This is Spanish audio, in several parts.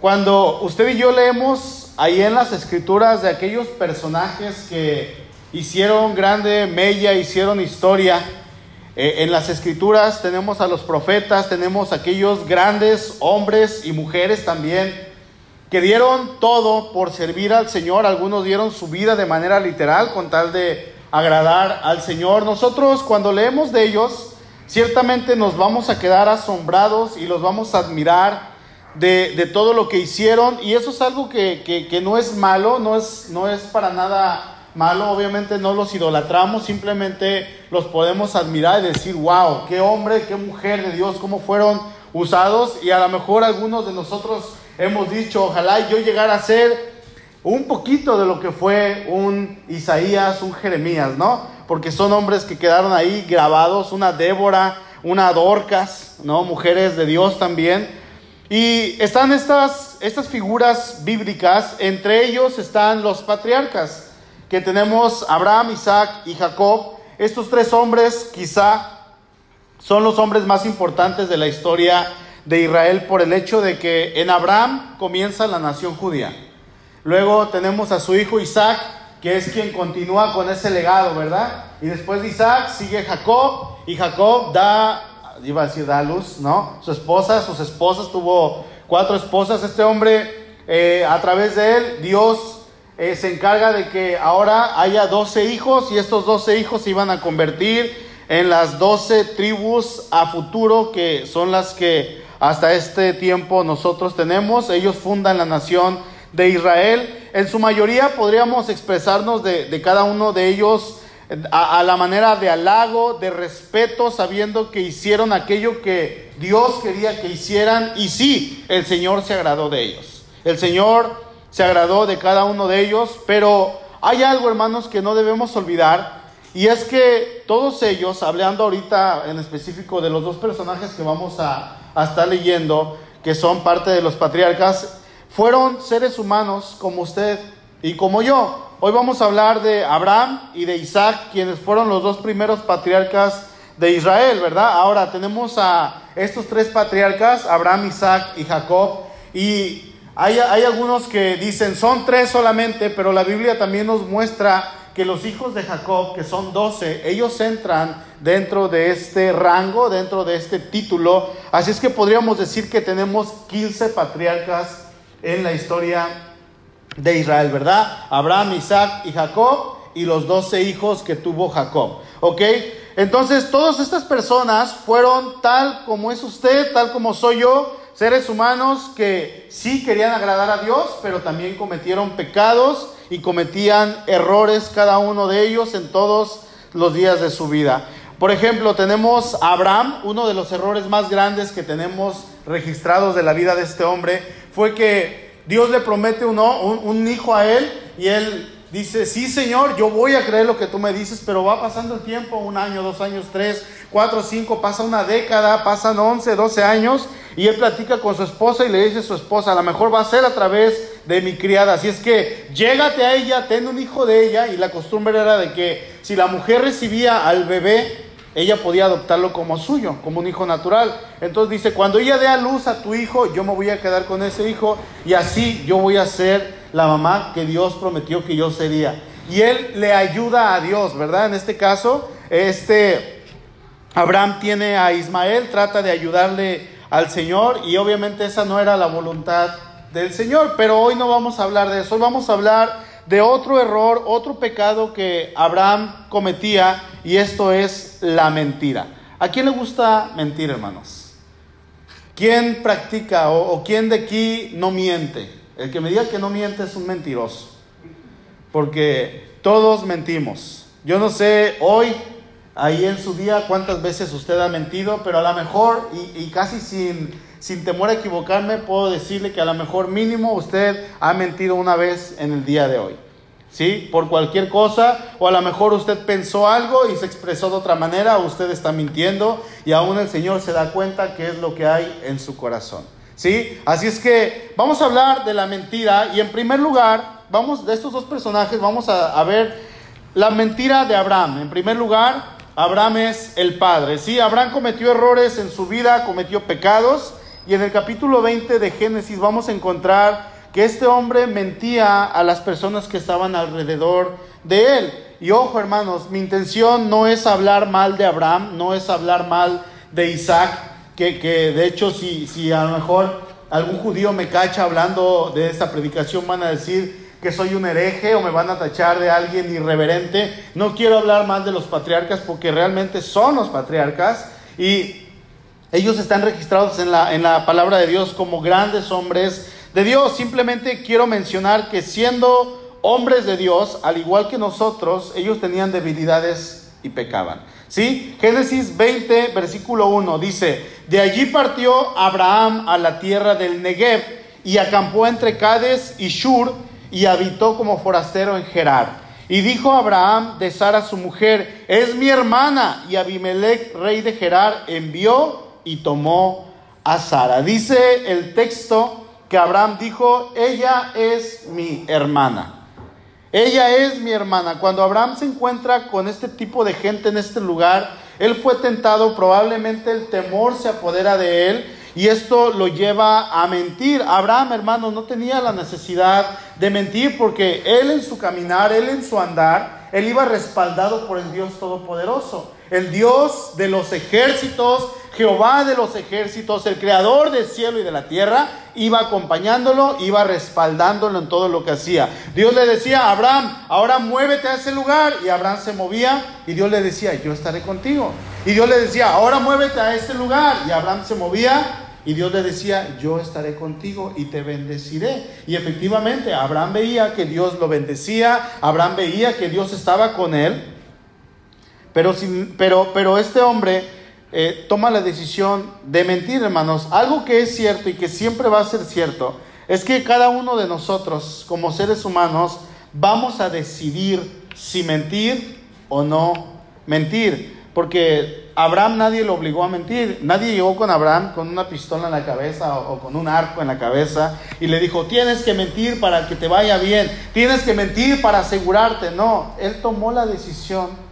Cuando usted y yo leemos ahí en las escrituras de aquellos personajes que hicieron grande mella, hicieron historia, eh, en las escrituras tenemos a los profetas, tenemos aquellos grandes hombres y mujeres también que dieron todo por servir al Señor. Algunos dieron su vida de manera literal con tal de agradar al Señor. Nosotros cuando leemos de ellos, ciertamente nos vamos a quedar asombrados y los vamos a admirar de, todo lo que hicieron. Y eso es algo que, que no es malo, no es, no es para nada malo, obviamente no los idolatramos, simplemente los podemos admirar y decir, wow, qué hombre, qué mujer de Dios, cómo fueron usados y a lo mejor algunos de nosotros hemos dicho, ojalá yo llegara a ser un poquito de lo que fue un Isaías, un Jeremías, ¿no? Porque son hombres que quedaron ahí grabados, una Débora, una Dorcas, ¿no? Mujeres de Dios también. Y están estas, estas figuras bíblicas, entre ellos están los patriarcas que tenemos Abraham, Isaac y Jacob. Estos tres hombres quizá son los hombres más importantes de la historia de Israel por el hecho de que en Abraham comienza la nación judía. Luego tenemos a su hijo Isaac, que es quien continúa con ese legado, ¿verdad? Y después de Isaac sigue Jacob, y Jacob da, iba a decir da luz, ¿no? Su esposa, sus esposas, tuvo cuatro esposas. Este hombre, eh, a través de él, Dios eh, se encarga de que ahora haya 12 hijos y estos 12 hijos se iban a convertir en las 12 tribus a futuro que son las que hasta este tiempo nosotros tenemos. Ellos fundan la nación de Israel. En su mayoría podríamos expresarnos de, cada uno de ellos a, a, la manera de halago, de respeto, sabiendo que hicieron aquello que Dios quería que hicieran y sí, el Señor se agradó de ellos. El Señor se agradó de cada uno de ellos, pero hay algo, hermanos, que no debemos olvidar, y es que todos ellos, hablando ahorita en específico de los dos personajes que vamos a, estar leyendo, que son parte de los patriarcas, fueron seres humanos como usted y como yo. Hoy vamos a hablar de Abraham y de Isaac, quienes fueron los dos primeros patriarcas de Israel, ¿verdad? Ahora tenemos a estos tres patriarcas, Abraham, Isaac y Jacob, y hay, algunos que dicen son tres solamente, pero la Biblia también nos muestra que los hijos de Jacob, que son doce, ellos entran dentro de este rango, dentro de este título. Así es que podríamos decir que tenemos 15 patriarcas en la historia de Israel, ¿verdad? Abraham, Isaac y Jacob y los doce hijos que tuvo Jacob. ¿Ok? Entonces, todas estas personas fueron tal como es usted, tal como soy yo, Seres humanos que sí querían agradar a Dios, pero también cometieron pecados y cometían errores cada uno de ellos en todos los días de su vida. Por ejemplo, tenemos a Abraham, uno de los errores más grandes que tenemos registrados de la vida de este hombre fue que Dios le promete un, un hijo a él y él dice, sí Señor, yo voy a creer lo que tú me dices, pero va pasando el tiempo, un año, dos años, tres, cuatro, cinco, pasa una década, pasan once, doce años, y él platica con su esposa y le dice a su esposa, a lo mejor va a ser a través de mi criada, así es que llégate a ella, ten un hijo de ella, y la costumbre era de que si la mujer recibía al bebé, ella podía adoptarlo como suyo, como un hijo natural. Entonces dice, cuando ella dé a luz a tu hijo, yo me voy a quedar con ese hijo, y así yo voy a ser la mamá que Dios prometió que yo sería. Y él le ayuda a Dios, ¿verdad? En este caso, este Abraham tiene a Ismael, trata de ayudarle al Señor y obviamente esa no era la voluntad del Señor, pero hoy no vamos a hablar de eso, hoy vamos a hablar de otro error, otro pecado que Abraham cometía y esto es la mentira. ¿A quién le gusta mentir, hermanos? ¿Quién practica o, quién de aquí no miente? El que me diga que no miente es un mentiroso. Porque todos mentimos. Yo no sé hoy, ahí en su día, cuántas veces usted ha mentido, pero a lo mejor, y, casi sin, sin temor a equivocarme, puedo decirle que a lo mejor mínimo usted ha mentido una vez en el día de hoy. ¿Sí? Por cualquier cosa, o a lo mejor usted pensó algo y se expresó de otra manera, usted está mintiendo y aún el Señor se da cuenta que es lo que hay en su corazón. ¿Sí? Así es que vamos a hablar de la mentira y en primer lugar, vamos de estos dos personajes, vamos a, ver la mentira de Abraham. En primer lugar, Abraham es el padre. Sí, Abraham cometió errores en su vida, cometió pecados Y en el capítulo 20 de Génesis vamos a encontrar que este hombre mentía a las personas que estaban alrededor de él. Y ojo hermanos, mi intención no es hablar mal de Abraham, no es hablar mal de Isaac, que, que de hecho si, si a lo mejor algún judío me cacha hablando de esta predicación van a decir que soy un hereje o me van a tachar de alguien irreverente. No quiero hablar mal de los patriarcas porque realmente son los patriarcas y ellos están registrados en la, en la palabra de Dios como grandes hombres de Dios. Simplemente quiero mencionar que siendo hombres de Dios, al igual que nosotros, ellos tenían debilidades y pecaban. ¿Sí? Génesis 20, versículo 1 dice, de allí partió Abraham a la tierra del Negev y acampó entre Cades y Shur y habitó como forastero en Gerar. Y dijo Abraham de Sara su mujer, es mi hermana. Y Abimelech, rey de Gerar, envió y tomó a Sara. Dice el texto que Abraham dijo, ella es mi hermana. Ella es mi hermana. Cuando Abraham se encuentra con este tipo de gente en este lugar, él fue tentado, probablemente el temor se apodera de él y esto lo lleva a mentir. Abraham, hermano, no tenía la necesidad de mentir porque él en su caminar, él en su andar, él iba respaldado por el Dios Todopoderoso, el Dios de los ejércitos, Jehová de los ejércitos, el creador del cielo y de la tierra, iba acompañándolo, iba respaldándolo en todo lo que hacía. Dios le decía Abraham, ahora muévete a ese lugar. Y Abraham se movía y Dios le decía, yo estaré contigo. Y Dios le decía, ahora muévete a ese lugar. Y Abraham se movía y Dios le decía, yo estaré contigo y te bendeciré. Y efectivamente, Abraham veía que Dios lo bendecía, Abraham veía que Dios estaba con él. Pero, sin, pero, pero este hombre eh, toma la decisión de mentir, hermanos. Algo que es cierto y que siempre va a ser cierto es que cada uno de nosotros, como seres humanos, vamos a decidir si mentir o no mentir. Porque Abraham nadie lo obligó a mentir. Nadie llegó con Abraham con una pistola en la cabeza o con un arco en la cabeza y le dijo, tienes que mentir para que te vaya bien, tienes que mentir para asegurarte. No, él tomó la decisión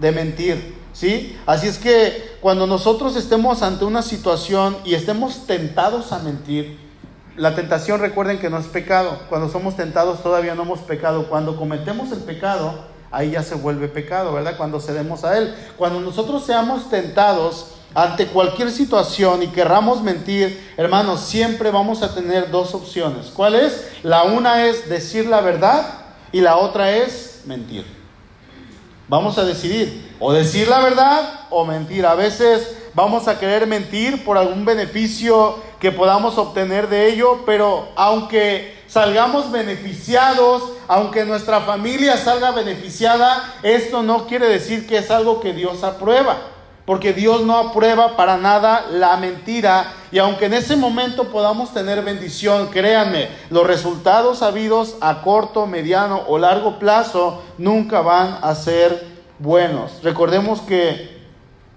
de mentir. ¿Sí? Así es que cuando nosotros estemos ante una situación y estemos tentados a mentir, la tentación recuerden que no es pecado. Cuando somos tentados todavía no hemos pecado. Cuando cometemos el pecado, ahí ya se vuelve pecado, ¿verdad? Cuando cedemos a él. Cuando nosotros seamos tentados ante cualquier situación y querramos mentir, hermanos, siempre vamos a tener dos opciones. ¿Cuál es? La una es decir la verdad y la otra es mentir. Vamos a decidir o decir la verdad o mentir. A veces vamos a querer mentir por algún beneficio que podamos obtener de ello, pero aunque salgamos beneficiados, aunque nuestra familia salga beneficiada, esto no quiere decir que es algo que Dios aprueba. Porque Dios no aprueba para nada la mentira. Y aunque en ese momento podamos tener bendición, créanme, los resultados habidos a corto, mediano o largo plazo nunca van a ser buenos. Recordemos que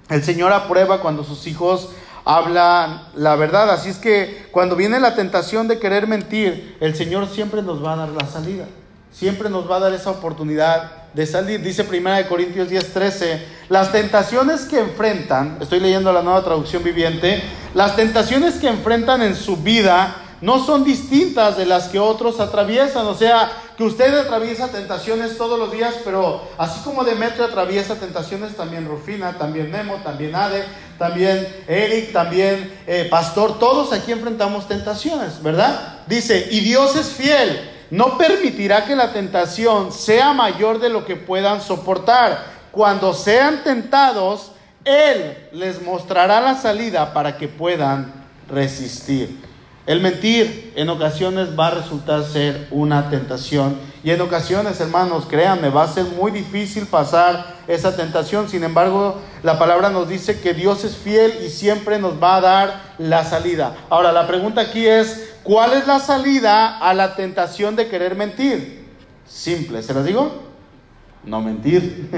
el Señor aprueba cuando sus hijos hablan la verdad. Así es que cuando viene la tentación de querer mentir, el Señor siempre nos va a dar la salida. Siempre nos va a dar esa oportunidad de salir. Dice 1 Corintios 10:13, las tentaciones que enfrentan, estoy leyendo la nueva traducción viviente, las tentaciones que enfrentan en su vida no son distintas de las que otros atraviesan. O sea, que usted atraviesa tentaciones todos los días, pero así como Demetrio atraviesa tentaciones, también Rufina, también Nemo, también Ade, también Eric, también eh, Pastor, todos aquí enfrentamos tentaciones, ¿verdad? Dice, y Dios es fiel, no permitirá que la tentación sea mayor de lo que puedan soportar. Cuando sean tentados, Él les mostrará la salida para que puedan resistir. El mentir en ocasiones va a resultar ser una tentación. Y en ocasiones, hermanos, créanme, va a ser muy difícil pasar esa tentación. Sin embargo, la palabra nos dice que Dios es fiel y siempre nos va a dar la salida. Ahora, la pregunta aquí es, ¿cuál es la salida a la tentación de querer mentir? Simple, ¿se las digo? No mentir.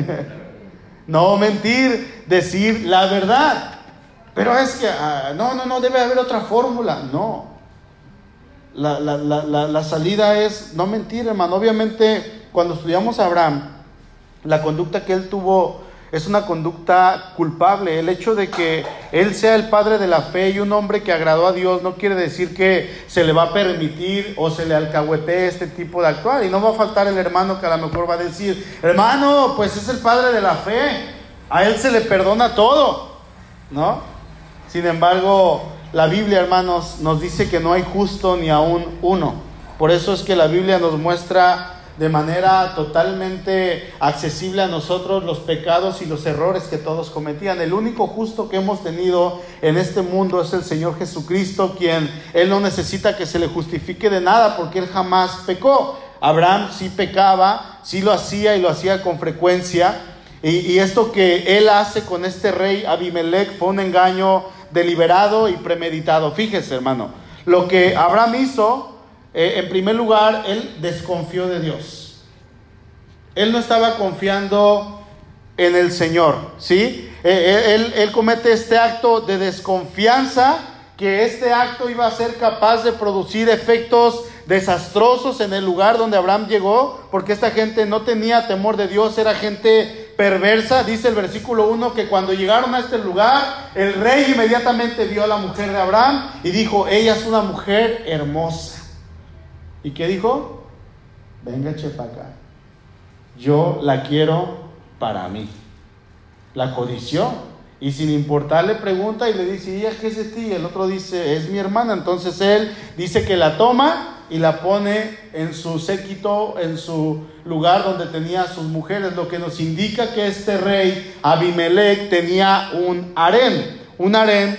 no mentir, decir la verdad. Pero es que, ah, no, no, no, debe haber otra fórmula. No, la, la, la, la, salida es no mentir, hermano. Obviamente, cuando estudiamos a Abraham, la conducta que él tuvo es una conducta culpable. El hecho de que él sea el padre de la fe y un hombre que agradó a Dios no quiere decir que se le va a permitir o se le alcahuetee este tipo de actuar. Y no va a faltar el hermano que a lo mejor va a decir, hermano, pues es el padre de la fe, a él se le perdona todo, ¿no? Sin embargo, la Biblia, hermanos, nos dice que no hay justo ni aún uno. Por eso es que la Biblia nos muestra de manera totalmente accesible a nosotros los pecados y los errores que todos cometían. El único justo que hemos tenido en este mundo es el Señor Jesucristo, quien Él no necesita que se le justifique de nada porque Él jamás pecó. Abraham sí pecaba, sí lo hacía y lo hacía con frecuencia. Y, esto que Él hace con este rey Abimelech fue un engaño deliberado y premeditado. Fíjese, hermano, lo que Abraham hizo eh, en primer lugar, él desconfió de Dios. Él no estaba confiando en el Señor, ¿sí? Eh, eh, él, él comete este acto de desconfianza, que este acto iba a ser capaz de producir efectos desastrosos en el lugar donde Abraham llegó, porque esta gente no tenía temor de Dios, era gente perversa. Dice el versículo 1 que cuando llegaron a este lugar, el rey inmediatamente vio a la mujer de Abraham y dijo, ella es una mujer hermosa. ¿Y qué dijo? Venga, chepa acá. Yo la quiero para mí. La codició. Y sin importarle pregunta y le dice, ¿y qué es de ti? El otro dice, es mi hermana. Entonces él dice que la toma y la pone en su séquito, en su lugar donde tenía sus mujeres, lo que nos indica que este rey Abimelech tenía un harén. Un harén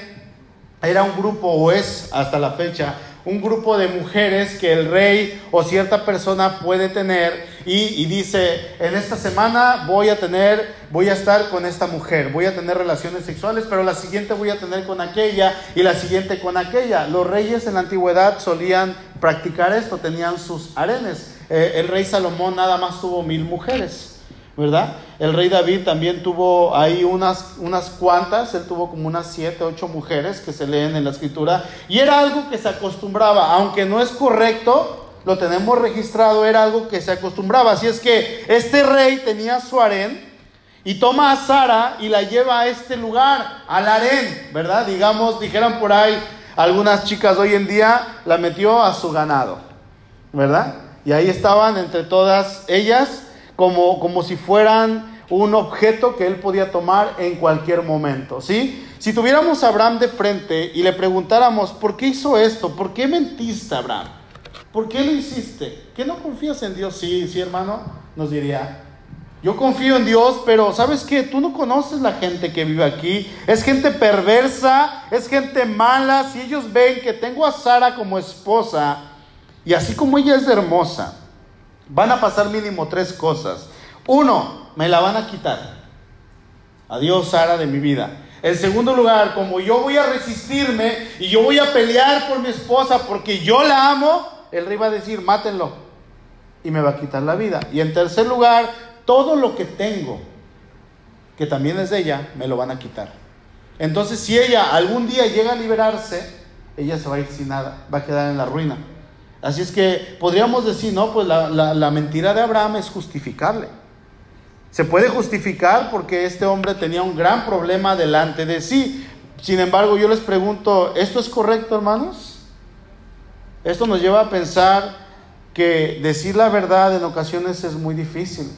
era un grupo, o es hasta la fecha, un grupo de mujeres que el rey o cierta persona puede tener y, dice, en esta semana voy a tener, voy a estar con esta mujer, voy a tener relaciones sexuales, pero la siguiente voy a tener con aquella y la siguiente con aquella. Los reyes en la antigüedad solían practicar esto, tenían sus arenes. Eh, el rey Salomón nada más tuvo mil mujeres. ¿Verdad? El rey David también tuvo ahí unas, unas cuantas, él tuvo como unas siete, ocho mujeres que se leen en la escritura, y era algo que se acostumbraba, aunque no es correcto, lo tenemos registrado, era algo que se acostumbraba. Así es que este rey tenía su harén y toma a Sara y la lleva a este lugar, al harén, ¿verdad? Digamos, dijeran por ahí, algunas chicas hoy en día la metió a su ganado, ¿verdad? Y ahí estaban entre todas ellas como, como si fueran un objeto que él podía tomar en cualquier momento, ¿sí? Si tuviéramos a Abraham de frente y le preguntáramos, ¿por qué hizo esto? ¿Por qué mentiste, Abraham? ¿Por qué lo hiciste? ¿Qué no confías en Dios? Sí, sí, hermano, nos diría. Yo confío en Dios, pero ¿sabes qué? Tú no conoces la gente que vive aquí. Es gente perversa, es gente mala. Si ellos ven que tengo a Sara como esposa y así como ella es hermosa, van a pasar mínimo tres cosas. Uno, me la van a quitar. Adiós, Sara, de mi vida. En segundo lugar, como yo voy a resistirme y yo voy a pelear por mi esposa porque yo la amo, el rey va a decir, mátenlo. Y me va a quitar la vida. Y en tercer lugar, todo lo que tengo, que también es de ella, me lo van a quitar. Entonces, si ella algún día llega a liberarse, ella se va a ir sin nada, va a quedar en la ruina. Así es que podríamos decir, no, pues la, mentira de Abraham es justificarle. Se puede justificar porque este hombre tenía un gran problema delante de sí. Sin embargo, yo les pregunto, ¿esto es correcto, hermanos? Esto nos lleva a pensar que decir la verdad en ocasiones es muy difícil.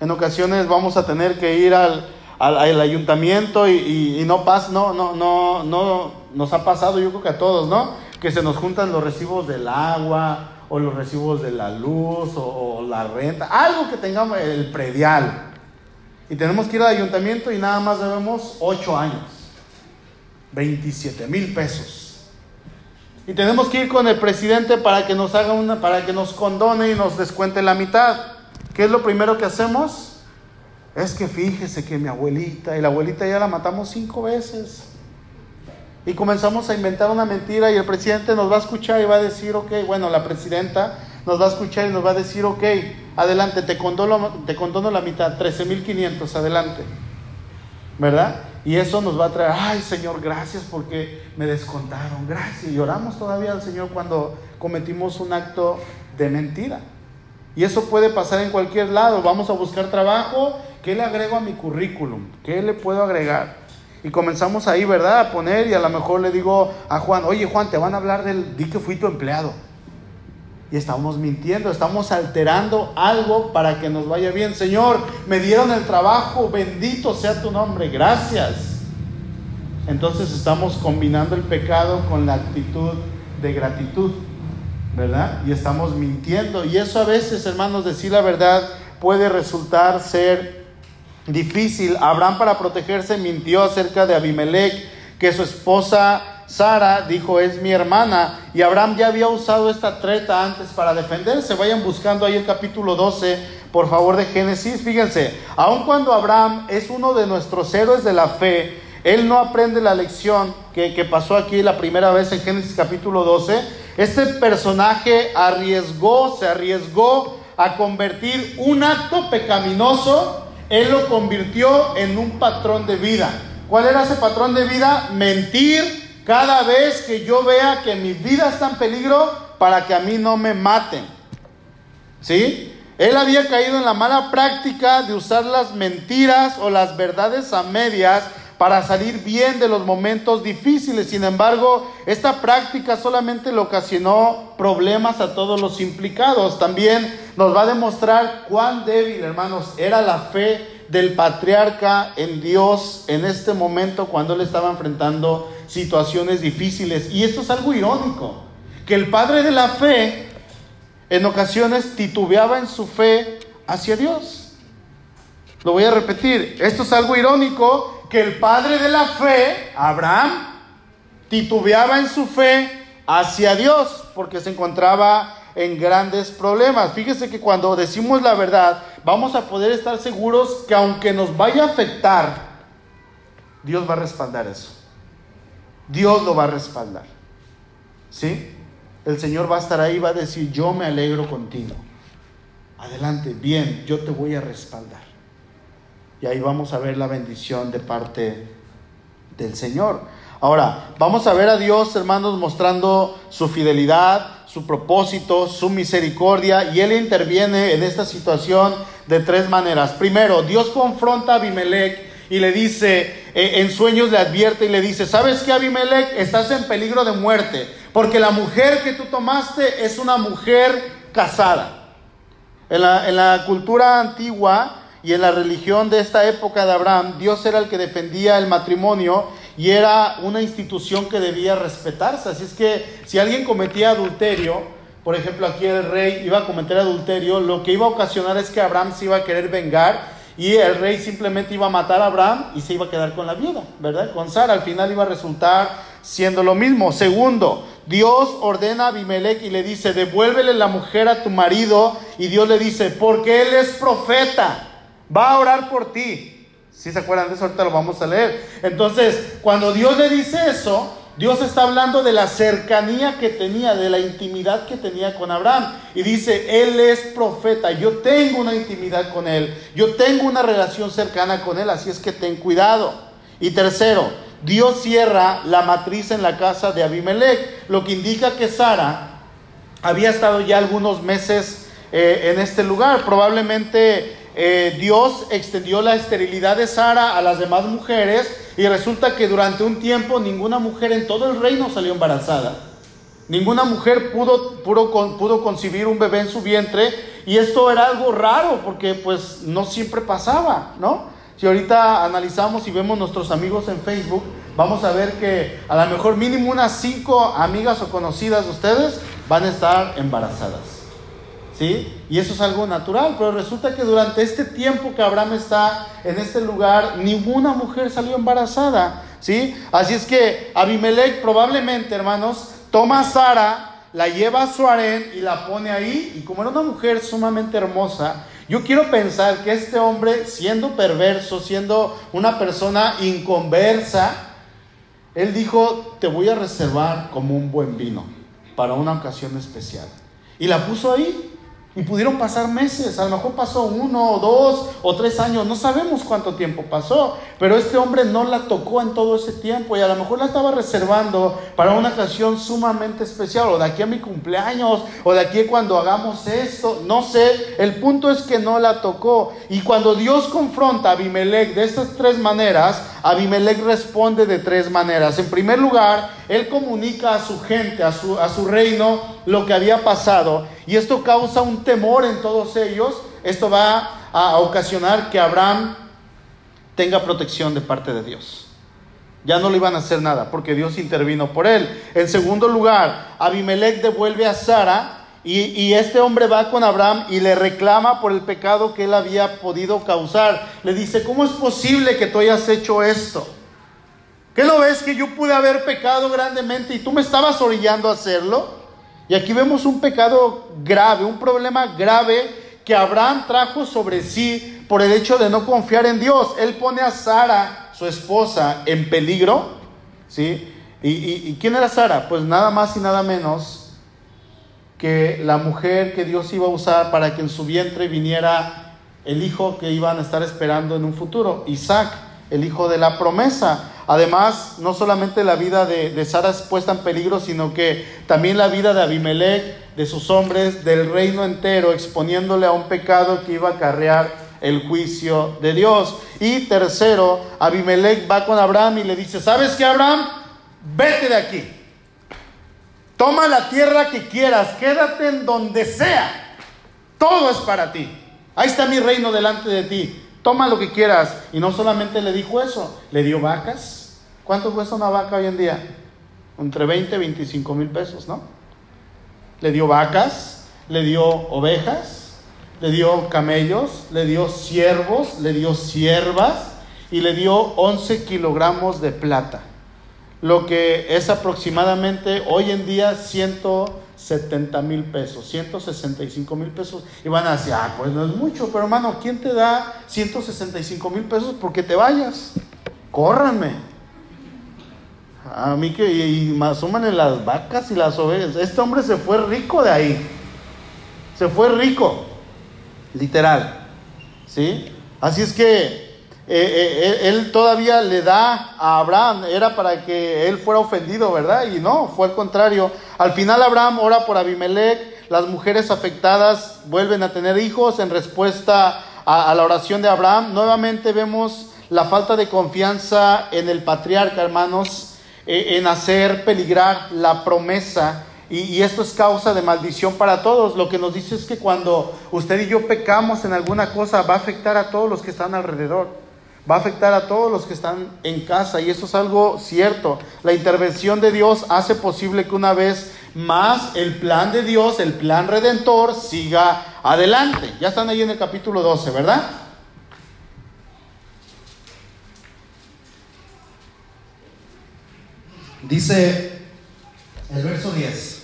En ocasiones vamos a tener que ir al, ayuntamiento y, y, no, pas, no, no, no, no nos ha pasado, yo creo que a todos, ¿no? Que se nos juntan los recibos del agua o los recibos de la luz o, la renta, algo que tengamos el predial. Y tenemos que ir al ayuntamiento y nada más debemos 8 años, 27 mil pesos. Y tenemos que ir con el presidente para que nos haga una, para que nos condone y nos descuente la mitad. ¿Qué es lo primero que hacemos? Es que fíjese que mi abuelita, y la abuelita ya la matamos cinco veces y comenzamos a inventar una mentira y el presidente nos va a escuchar y va a decir, ok, bueno, la presidenta nos va a escuchar y nos va a decir, ok, adelante, te condono, te condono la mitad, 13.500, adelante. ¿Verdad? Y eso nos va a traer, ay Señor, gracias porque me descontaron, gracias. Y lloramos todavía al Señor cuando cometimos un acto de mentira. Y eso puede pasar en cualquier lado. Vamos a buscar trabajo ¿qué le agrego a mi currículum? ¿Qué le puedo agregar? Y comenzamos ahí, ¿verdad? A poner y a lo mejor le digo a Juan, oye Juan, te van a hablar del, di que fui tu empleado. Y estamos mintiendo, estamos alterando algo para que nos vaya bien. Señor, me dieron el trabajo, bendito sea tu nombre, gracias. Entonces estamos combinando el pecado con la actitud de gratitud, ¿verdad? Y estamos mintiendo. Y eso a veces, hermanos, decir la verdad puede resultar ser difícil. Abraham para protegerse mintió acerca de Abimelech, que su esposa Sara dijo, es mi hermana. Y Abraham ya había usado esta treta antes para defenderse. Vayan buscando ahí el capítulo 12, por favor, de Génesis. Fíjense, aun cuando Abraham es uno de nuestros héroes de la fe, él no aprende la lección que, que pasó aquí la primera vez en Génesis capítulo 12. Este personaje arriesgó, se arriesgó a convertir un acto pecaminoso, él lo convirtió en un patrón de vida. ¿Cuál era ese patrón de vida? Mentir, cada vez que yo vea que mi vida está en peligro para que a mí no me maten. ¿Sí? Él había caído en la mala práctica de usar las mentiras o las verdades a medias para salir bien de los momentos difíciles. Sin embargo, esta práctica solamente le ocasionó problemas a todos los implicados. También nos va a demostrar cuán débil, hermanos, era la fe del patriarca en Dios en este momento cuando él estaba enfrentando situaciones difíciles. Y esto es algo irónico, que el padre de la fe en ocasiones titubeaba en su fe hacia Dios. Lo voy a repetir, esto es algo irónico, que el padre de la fe, Abraham, titubeaba en su fe hacia Dios, porque se encontraba en grandes problemas. Fíjese que cuando decimos la verdad, vamos a poder estar seguros que aunque nos vaya a afectar, Dios va a respaldar eso. Dios lo va a respaldar. ¿Sí? El Señor va a estar ahí, va a decir, yo me alegro contigo. Adelante, bien, yo te voy a respaldar. Y ahí vamos a ver la bendición de parte del Señor. Ahora, vamos a ver a Dios, hermanos, mostrando su fidelidad, su propósito, su misericordia, y Él interviene en esta situación de tres maneras. Primero, Dios confronta a Abimelech y le dice, eh, en sueños le advierte y le dice, ¿sabes qué Abimelech? Estás en peligro de muerte, porque la mujer que tú tomaste es una mujer casada. En la, en la cultura antigua y en la religión de esta época de Abraham, Dios era el que defendía el matrimonio y era una institución que debía respetarse. Así es que si alguien cometía adulterio, por ejemplo aquí el rey iba a cometer adulterio, lo que iba a ocasionar es que Abraham se iba a querer vengar y el rey simplemente iba a matar a Abraham y se iba a quedar con la viuda, ¿verdad? Con Sara, al final iba a resultar siendo lo mismo. Segundo, Dios ordena a Abimelech y le dice, devuélvele la mujer a tu marido. Y Dios le dice, porque él es profeta, va a orar por ti. Si se acuerdan de eso, ahorita lo vamos a leer. Entonces, cuando Dios le dice eso, Dios está hablando de la cercanía que tenía, de la intimidad que tenía con Abraham. Y dice, Él es profeta, yo tengo una intimidad con Él, yo tengo una relación cercana con Él, así es que ten cuidado. Y tercero, Dios cierra la matriz en la casa de Abimelech, lo que indica que Sara había estado ya algunos meses eh, en este lugar. Probablemente eh, Dios extendió la esterilidad de Sara a las demás mujeres y resulta que durante un tiempo ninguna mujer en todo el reino salió embarazada. Ninguna mujer pudo, pudo, pudo concebir un bebé en su vientre y esto era algo raro porque pues no siempre pasaba, ¿no? Si ahorita analizamos y vemos nuestros amigos en Facebook, vamos a ver que a lo mejor mínimo unas cinco amigas o conocidas de ustedes van a estar embarazadas. ¿Sí? Y eso es algo natural, pero resulta que durante este tiempo que Abraham está en este lugar, ninguna mujer salió embarazada, ¿sí? Así es que Abimelech probablemente, hermanos, toma a Sara, la lleva a su harén y la pone ahí, y como era una mujer sumamente hermosa, yo quiero pensar que este hombre, siendo perverso, siendo una persona inconversa, él dijo, te voy a reservar como un buen vino para una ocasión especial. Y la puso ahí Y pudieron pasar meses, a lo mejor pasó uno o dos o tres años, no sabemos cuánto tiempo pasó, pero este hombre no la tocó en todo ese tiempo y a lo mejor la estaba reservando para una ocasión sumamente especial, o de aquí a mi cumpleaños, o de aquí cuando hagamos esto, no sé, el punto es que no la tocó. Y cuando Dios confronta a Abimelech de estas tres maneras, Abimelech responde de tres maneras. En primer lugar, él comunica a su gente, a su, a su reino, lo que había pasado. Y esto causa un temor en todos ellos. Esto va a ocasionar que Abraham tenga protección de parte de Dios. Ya no le iban a hacer nada porque Dios intervino por él. En segundo lugar, Abimelech devuelve a Sara y, y, este hombre va con Abraham y le reclama por el pecado que él había podido causar. Le dice, ¿cómo es posible que tú hayas hecho esto? ¿Qué lo ves que yo pude haber pecado grandemente y tú me estabas orillando a hacerlo? Y aquí vemos un pecado grave, un problema grave que Abraham trajo sobre sí por el hecho de no confiar en Dios. Él pone a Sara, su esposa, en peligro. ¿sí? ¿Y, y quién era Sara? Pues nada más y nada menos que la mujer que Dios iba a usar para que en su vientre viniera el hijo que iban a estar esperando en un futuro, Isaac, el hijo de la promesa. Además, no solamente la vida de, Sara es puesta en peligro, sino que también la vida de Abimelech, de sus hombres, del reino entero, exponiéndole a un pecado que iba a acarrear el juicio de Dios. Y tercero, Abimelech va con Abraham y le dice, ¿sabes qué, Abraham? Vete de aquí. Toma la tierra que quieras, quédate en donde sea. Todo es para ti. Ahí está mi reino delante de ti. Toma lo que quieras. Y no solamente le dijo eso, le dio vacas, ¿Cuánto cuesta una vaca hoy en día? Entre 20 y 25 mil pesos, ¿no? Le dio vacas, le dio ovejas, le dio camellos, le dio siervos, le dio siervas y le dio 11 kilogramos de plata. Lo que es aproximadamente hoy en día 170 mil pesos, 165 mil pesos. Y van a decir, ah, pues no es mucho, pero hermano, ¿quién te da 165 mil pesos porque te vayas? Córranme. A mí que, y, más en las vacas y las ovejas. Este hombre se fue rico de ahí. Se fue rico. Literal. ¿Sí? Así es que eh, eh, él todavía le da a Abraham, era para que él fuera ofendido, ¿verdad? Y no, fue al contrario. Al final Abraham ora por Abimelech, las mujeres afectadas vuelven a tener hijos en respuesta a la oración de Abraham. Nuevamente vemos la falta de confianza en el patriarca, hermanos. Eh, en hacer peligrar la promesa. Y, esto es causa de maldición para todos. Lo que nos dice es que cuando usted y yo pecamos en alguna cosa, va a afectar a todos los que están alrededor. Va a afectar a todos los que están en casa. Y eso es algo cierto. La intervención de Dios hace posible que una vez más el plan de Dios, el plan redentor, siga adelante. Ya están ahí en el capítulo 12, ¿verdad? Dice el verso 10.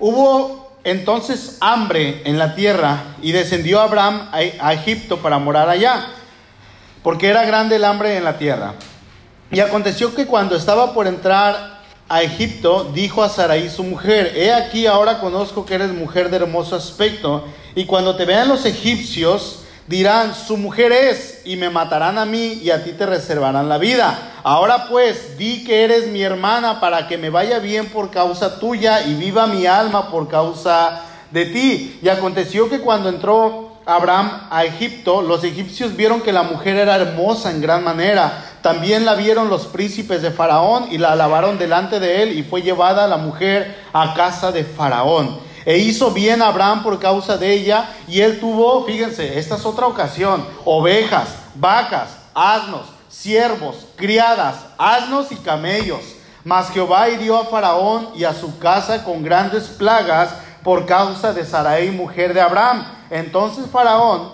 Hubo entonces hambre en la tierra y descendió Abraham a, Egipto para morar allá, porque era grande el hambre en la tierra. Y aconteció que cuando estaba por entrar a Egipto, dijo a Sarai su mujer, he aquí ahora conozco que eres mujer de hermoso aspecto, y cuando te vean los egipcios, dirán, su mujer es, y me matarán a mí, y a ti te reservarán la vida. Ahora pues, di que eres mi hermana para que me vaya bien por causa tuya y viva mi alma por causa de ti. Y aconteció que cuando entró Abraham a Egipto, los egipcios vieron que la mujer era hermosa en gran manera. También la vieron los príncipes de Faraón y la alabaron delante de él y fue llevada la mujer a casa de Faraón. E hizo bien Abraham por causa de ella y él tuvo, fíjense, esta es otra ocasión, ovejas, vacas, asnos siervos, criadas, asnos y camellos. Mas Jehová hirió a Faraón y a su casa con grandes plagas por causa de Sarai, mujer de Abraham. Entonces Faraón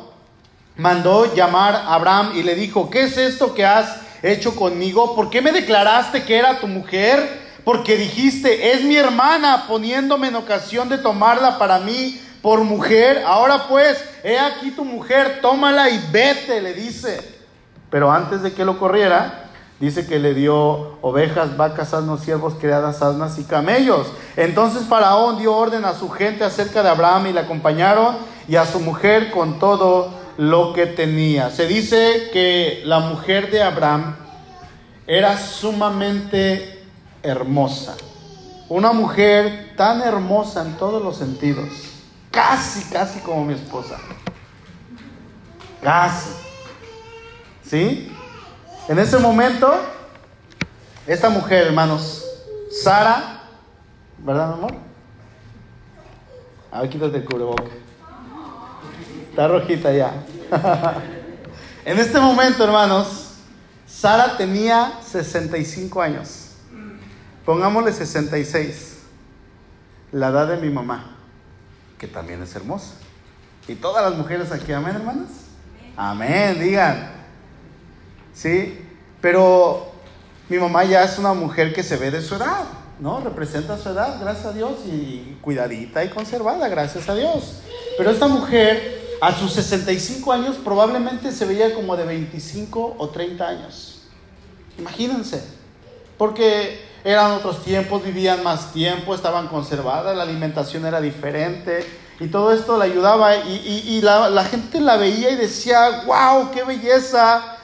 mandó llamar a Abraham y le dijo, ¿qué es esto que has hecho conmigo? ¿Por qué me declaraste que era tu mujer? Porque dijiste, es mi hermana, poniéndome en ocasión de tomarla para mí por mujer. Ahora pues, he aquí tu mujer, tómala y vete, le dice. Pero antes de que lo corriera, Dice que le dio ovejas, vacas, asnos, siervos, criadas, asnas y camellos. Entonces Faraón dio orden a su gente acerca de Abraham y le acompañaron y a su mujer con todo lo que tenía. Se dice que la mujer de Abraham era sumamente hermosa. Una mujer tan hermosa en todos los sentidos. Casi, casi como mi esposa. Casi. ¿Sí? En ese momento, esta mujer, hermanos, Sara, ¿verdad, mi amor? A ver, quítate el cubreboca. Está rojita ya. en este momento, hermanos, Sara tenía 65 años. Pongámosle 66. La edad de mi mamá, que también es hermosa. Y todas las mujeres aquí, amén, hermanas. Amén, digan. ¿sí? Pero mi mamá ya es una mujer que se ve de su edad, ¿no? Representa su edad, gracias a Dios, y cuidadita y conservada, gracias a Dios. Pero esta mujer, a sus 65 años, probablemente se veía como de 25 o 30 años. Imagínense, porque eran otros tiempos, vivían más tiempo, estaban conservadas, la alimentación era diferente. Y todo esto le ayudaba y, la, la gente la veía y decía, wow, qué belleza,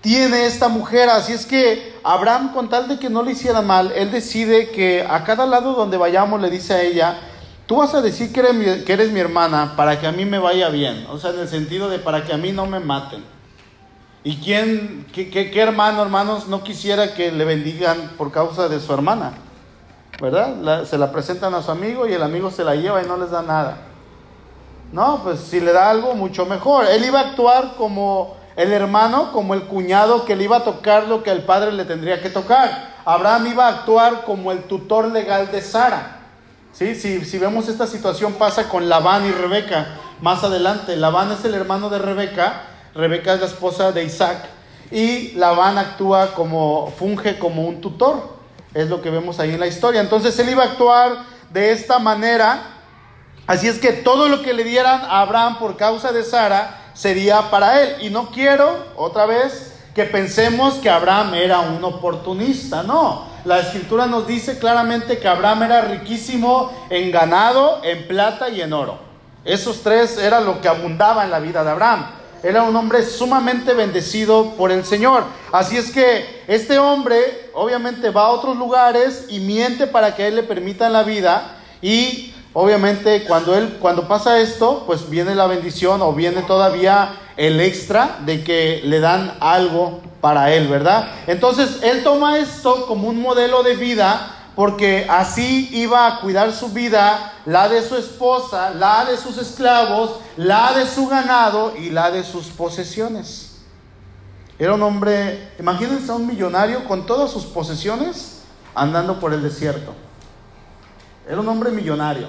tiene esta mujer. Así es que Abraham, con tal de que no le hiciera mal, él decide que a cada lado donde vayamos le dice a ella, tú vas a decir que eres, mi, que eres mi hermana para que a mí me vaya bien. O sea, en el sentido de para que a mí no me maten. ¿Y quién, qué, hermano, hermanos, no quisiera que le bendigan por causa de su hermana? ¿Verdad? se la presentan a su amigo y el amigo se la lleva y no les da nada. No, pues si le da algo, mucho mejor. Él iba a actuar como el hermano como el cuñado que le iba a tocar lo que el padre le tendría que tocar. Abraham iba a actuar como el tutor legal de Sara. ¿Sí? Si, si vemos esta situación pasa con Labán y Rebeca más adelante. Labán es el hermano de Rebeca, Rebeca es la esposa de Isaac y Labán actúa como, funge como un tutor. Es lo que vemos ahí en la historia. Entonces él iba a actuar de esta manera. Así es que todo lo que le dieran a Abraham por causa de Sara, sería para él. Y no quiero, otra vez, que pensemos que Abraham era un oportunista, no. La escritura nos dice claramente que Abraham era riquísimo en ganado, en plata y en oro. Esos tres era lo que abundaba en la vida de Abraham. Era un hombre sumamente bendecido por el Señor. Así es que este hombre obviamente va a otros lugares y miente para que él le permita la vida y Obviamente cuando él cuando pasa esto, pues viene la bendición o viene todavía el extra de que le dan algo para él, ¿verdad? Entonces, él toma esto como un modelo de vida porque así iba a cuidar su vida, la de su esposa, la de sus esclavos, la de su ganado y la de sus posesiones. Era un hombre, imagínense a un millonario con todas sus posesiones andando por el desierto. Era un hombre millonario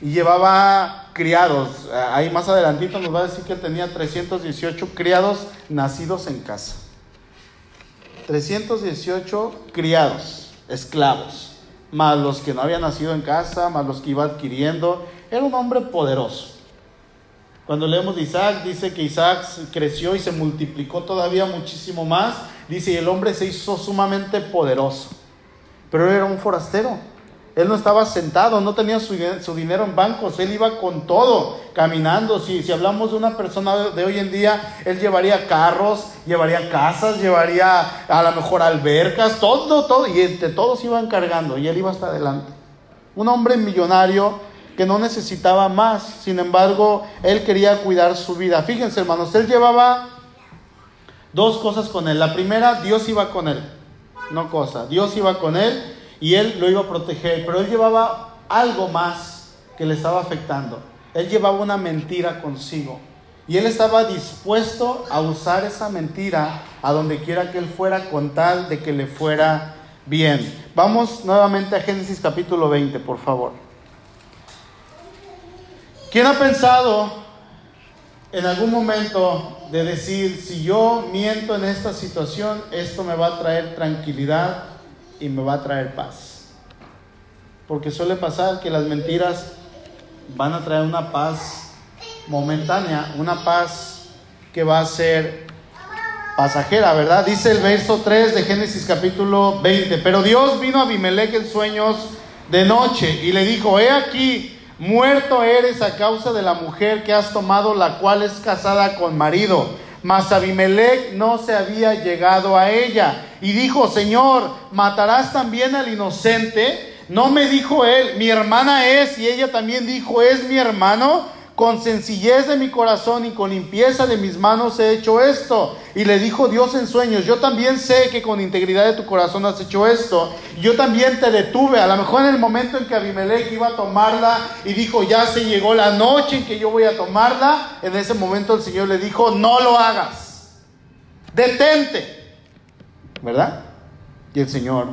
y llevaba criados. Ahí más adelantito nos va a decir que tenía 318 criados nacidos en casa. 318 criados, esclavos, más los que no habían nacido en casa, más los que iba adquiriendo. Era un hombre poderoso. Cuando leemos de Isaac, dice que Isaac creció y se multiplicó todavía muchísimo más. Dice, y el hombre se hizo sumamente poderoso. Pero era un forastero él no estaba sentado, no tenía su, dinero en bancos, él iba con todo, caminando. Si, si hablamos de una persona de, hoy en día, él llevaría carros, llevaría casas, llevaría a lo mejor albercas, todo, todo, y entre todos iban cargando y él iba hasta adelante. Un hombre millonario que no necesitaba más, sin embargo, él quería cuidar su vida. Fíjense, hermanos, él llevaba dos cosas con él. La primera, Dios iba con él, no cosa, Dios iba con él y él lo iba a proteger, pero él llevaba algo más que le estaba afectando. Él llevaba una mentira consigo y él estaba dispuesto a usar esa mentira a donde quiera que él fuera con tal de que le fuera bien. Vamos nuevamente a Génesis capítulo 20, por favor. ¿Quién ha pensado en algún momento de decir, si yo miento en esta situación, esto me va a traer tranquilidad y me va a traer paz. Porque suele pasar que las mentiras van a traer una paz momentánea, una paz que va a ser pasajera, ¿verdad? Dice el verso 3 de Génesis capítulo 20. Pero Dios vino a Abimelech en sueños de noche y le dijo, he aquí, muerto eres a causa de la mujer que has tomado, la cual es casada con marido. Mas Abimelech no se había llegado a ella. Y dijo, Señor, ¿matarás también al inocente? No me dijo él, mi hermana es, y ella también dijo, es mi hermano. Con sencillez de mi corazón y con limpieza de mis manos he hecho esto. Y le dijo Dios en sueños, yo también sé que con integridad de tu corazón has hecho esto. Yo también te detuve. A lo mejor en el momento en que Abimelech iba a tomarla y dijo, ya se llegó la noche en que yo voy a tomarla, en ese momento el Señor le dijo, no lo hagas. Detente. ¿Verdad? Y el Señor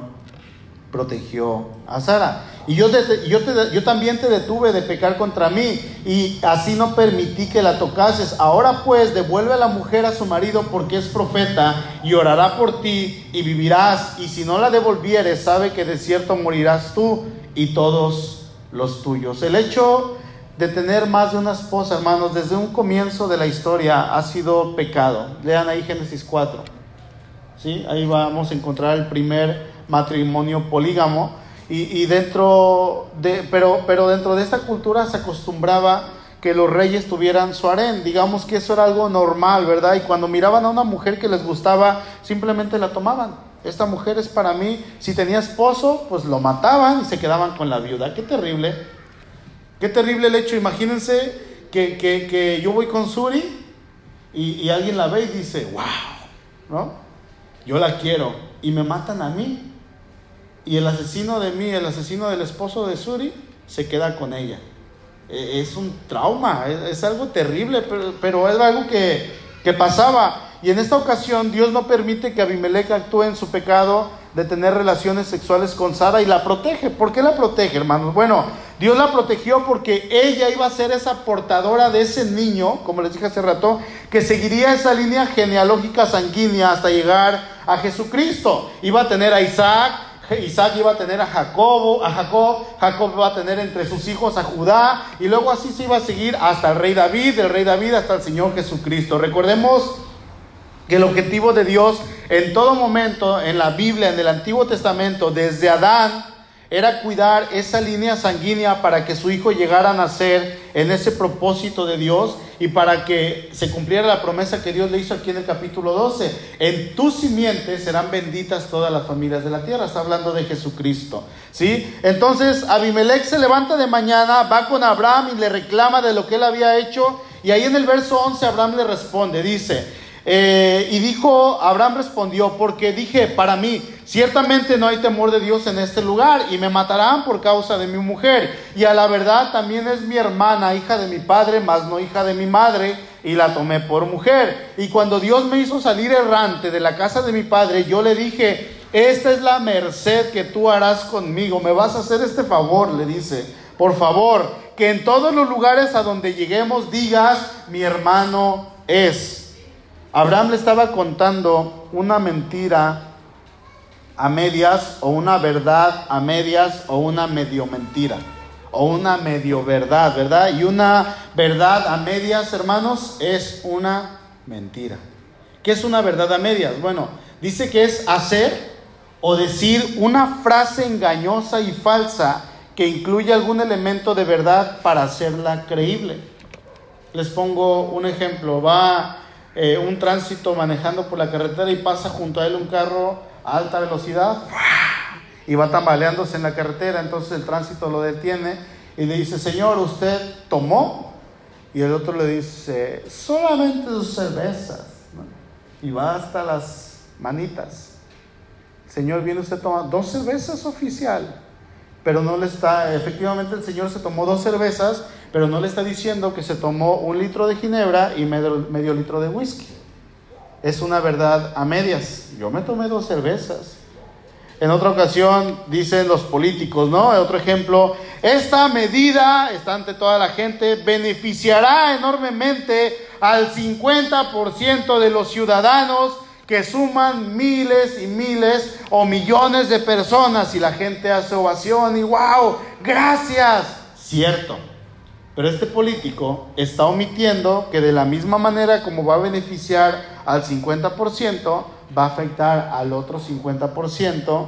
protegió a Sara. Y yo, yo, yo, también te detuve de pecar contra mí y así no permití que la tocases. Ahora pues devuelve a la mujer a su marido porque es profeta y orará por ti y vivirás. Y si no la devolvieres, sabe que de cierto morirás tú y todos los tuyos. El hecho de tener más de una esposa, hermanos, desde un comienzo de la historia ha sido pecado. Lean ahí Génesis 4. ¿Sí? Ahí vamos a encontrar el primer matrimonio polígamo y, dentro de, pero, pero dentro de esta cultura se acostumbraba que los reyes tuvieran su harén. Digamos que eso era algo normal, ¿verdad? Y cuando miraban a una mujer que les gustaba, simplemente la tomaban. Esta mujer es para mí. Si tenía esposo, pues lo mataban y se quedaban con la viuda. Qué terrible. Qué terrible el hecho. Imagínense que, que, yo voy con Suri y, y, alguien la ve y dice, wow, ¿no? Yo la quiero. Y me matan a mí. Y el asesino de mí, el asesino del esposo de Suri, se queda con ella. E, es un trauma, es, algo terrible, pero, pero es algo que, que, pasaba. Y en esta ocasión Dios no permite que Abimelech actúe en su pecado de tener relaciones sexuales con Sara y la protege. ¿Por qué la protege, hermanos? Bueno, Dios la protegió porque ella iba a ser esa portadora de ese niño, como les dije hace rato, que seguiría esa línea genealógica sanguínea hasta llegar a Jesucristo. Iba a tener a Isaac, Isaac iba a tener a Jacobo, a Jacob, Jacob iba a tener entre sus hijos a Judá, y luego así se iba a seguir hasta el rey David, del rey David hasta el Señor Jesucristo. Recordemos que el objetivo de Dios en todo momento, en la Biblia, en el Antiguo Testamento, desde Adán, era cuidar esa línea sanguínea para que su hijo llegara a nacer en ese propósito de Dios y para que se cumpliera la promesa que Dios le hizo aquí en el capítulo 12. En tu simiente serán benditas todas las familias de la tierra. Está hablando de Jesucristo. ¿Sí? Entonces Abimelech se levanta de mañana, va con Abraham y le reclama de lo que él había hecho. Y ahí en el verso 11 Abraham le responde, dice, eh, y dijo, Abraham respondió, porque dije para mí, ciertamente no hay temor de Dios en este lugar y me matarán por causa de mi mujer. Y a la verdad también es mi hermana, hija de mi padre, mas no hija de mi madre, y la tomé por mujer. Y cuando Dios me hizo salir errante de la casa de mi padre, yo le dije, esta es la merced que tú harás conmigo, me vas a hacer este favor, le dice, por favor, que en todos los lugares a donde lleguemos digas, mi hermano es. Abraham le estaba contando una mentira a medias o una verdad a medias o una medio mentira o una medio verdad, ¿verdad? Y una verdad a medias, hermanos, es una mentira. ¿Qué es una verdad a medias? Bueno, dice que es hacer o decir una frase engañosa y falsa que incluye algún elemento de verdad para hacerla creíble. Les pongo un ejemplo. Va eh, un tránsito manejando por la carretera y pasa junto a él un carro a alta velocidad y va tambaleándose en la carretera, entonces el tránsito lo detiene y le dice, Señor, ¿usted tomó? Y el otro le dice, solamente dos cervezas. Y va hasta las manitas. Señor, viene usted toma dos cervezas oficial pero no le está, efectivamente el Señor se tomó dos cervezas, pero no le está diciendo que se tomó un litro de ginebra y medio, medio litro de whisky. Es una verdad a medias. Yo me tomé dos cervezas. En otra ocasión dicen los políticos, ¿no? Otro ejemplo, esta medida, está ante toda la gente, beneficiará enormemente al 50% de los ciudadanos que suman miles y miles o millones de personas y la gente hace ovación y wow, gracias. Cierto, Pero este político está omitiendo que de la misma manera como va a beneficiar al 50%, va a afectar al otro 50%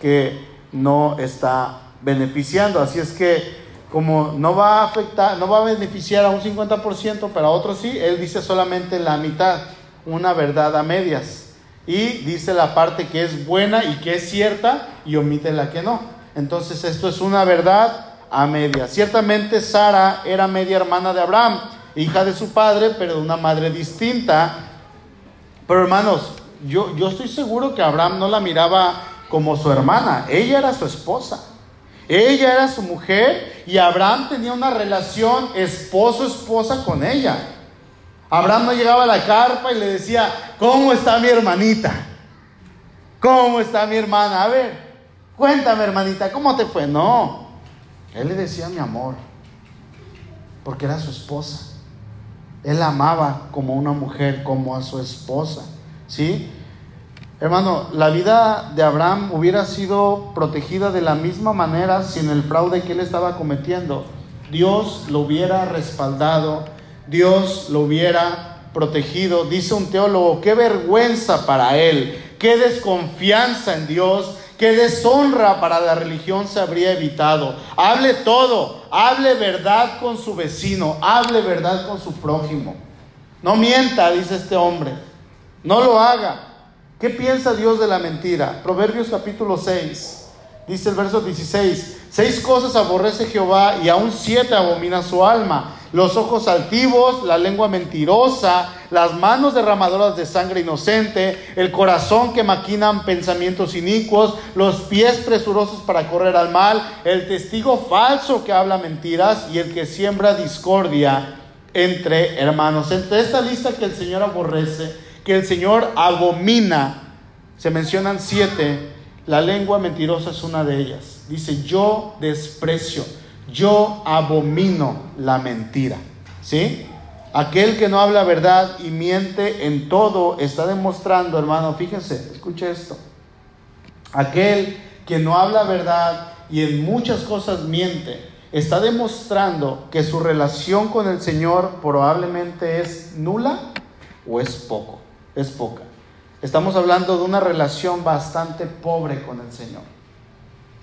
que no está beneficiando. Así es que como no va a afectar, no va a beneficiar a un 50%, pero a otro sí, él dice solamente la mitad, una verdad a medias. Y dice la parte que es buena y que es cierta y omite la que no. Entonces esto es una verdad a medias. Ciertamente Sara era media hermana de Abraham, hija de su padre, pero de una madre distinta. Pero hermanos, yo, yo estoy seguro que Abraham no la miraba como su hermana, ella era su esposa. Ella era su mujer y Abraham tenía una relación esposo-esposa con ella. Abraham no llegaba a la carpa y le decía, ¿cómo está mi hermanita? ¿Cómo está mi hermana? A ver, cuéntame hermanita, ¿cómo te fue? No, él le decía mi amor, porque era su esposa. Él amaba como una mujer, como a su esposa. ¿Sí? Hermano, la vida de Abraham hubiera sido protegida de la misma manera sin el fraude que él estaba cometiendo. Dios lo hubiera respaldado, Dios lo hubiera protegido. Dice un teólogo, qué vergüenza para él, qué desconfianza en Dios, qué deshonra para la religión se habría evitado. Hable todo, hable verdad con su vecino, hable verdad con su prójimo. No mienta, dice este hombre, no lo haga. ¿Qué piensa Dios de la mentira? Proverbios capítulo 6, dice el verso 16, seis cosas aborrece Jehová y aún siete abomina su alma. Los ojos altivos, la lengua mentirosa, las manos derramadoras de sangre inocente, el corazón que maquinan pensamientos inicuos, los pies presurosos para correr al mal, el testigo falso que habla mentiras y el que siembra discordia entre hermanos. Entre esta lista que el Señor aborrece, que el Señor abomina. Se mencionan siete. La lengua mentirosa es una de ellas. Dice, yo desprecio, yo abomino la mentira. ¿Sí? Aquel que no habla verdad y miente en todo está demostrando, hermano, fíjense, escuche esto. Aquel que no habla verdad y en muchas cosas miente, está demostrando que su relación con el Señor probablemente es nula o es poco es poca. Estamos hablando de una relación bastante pobre con el Señor.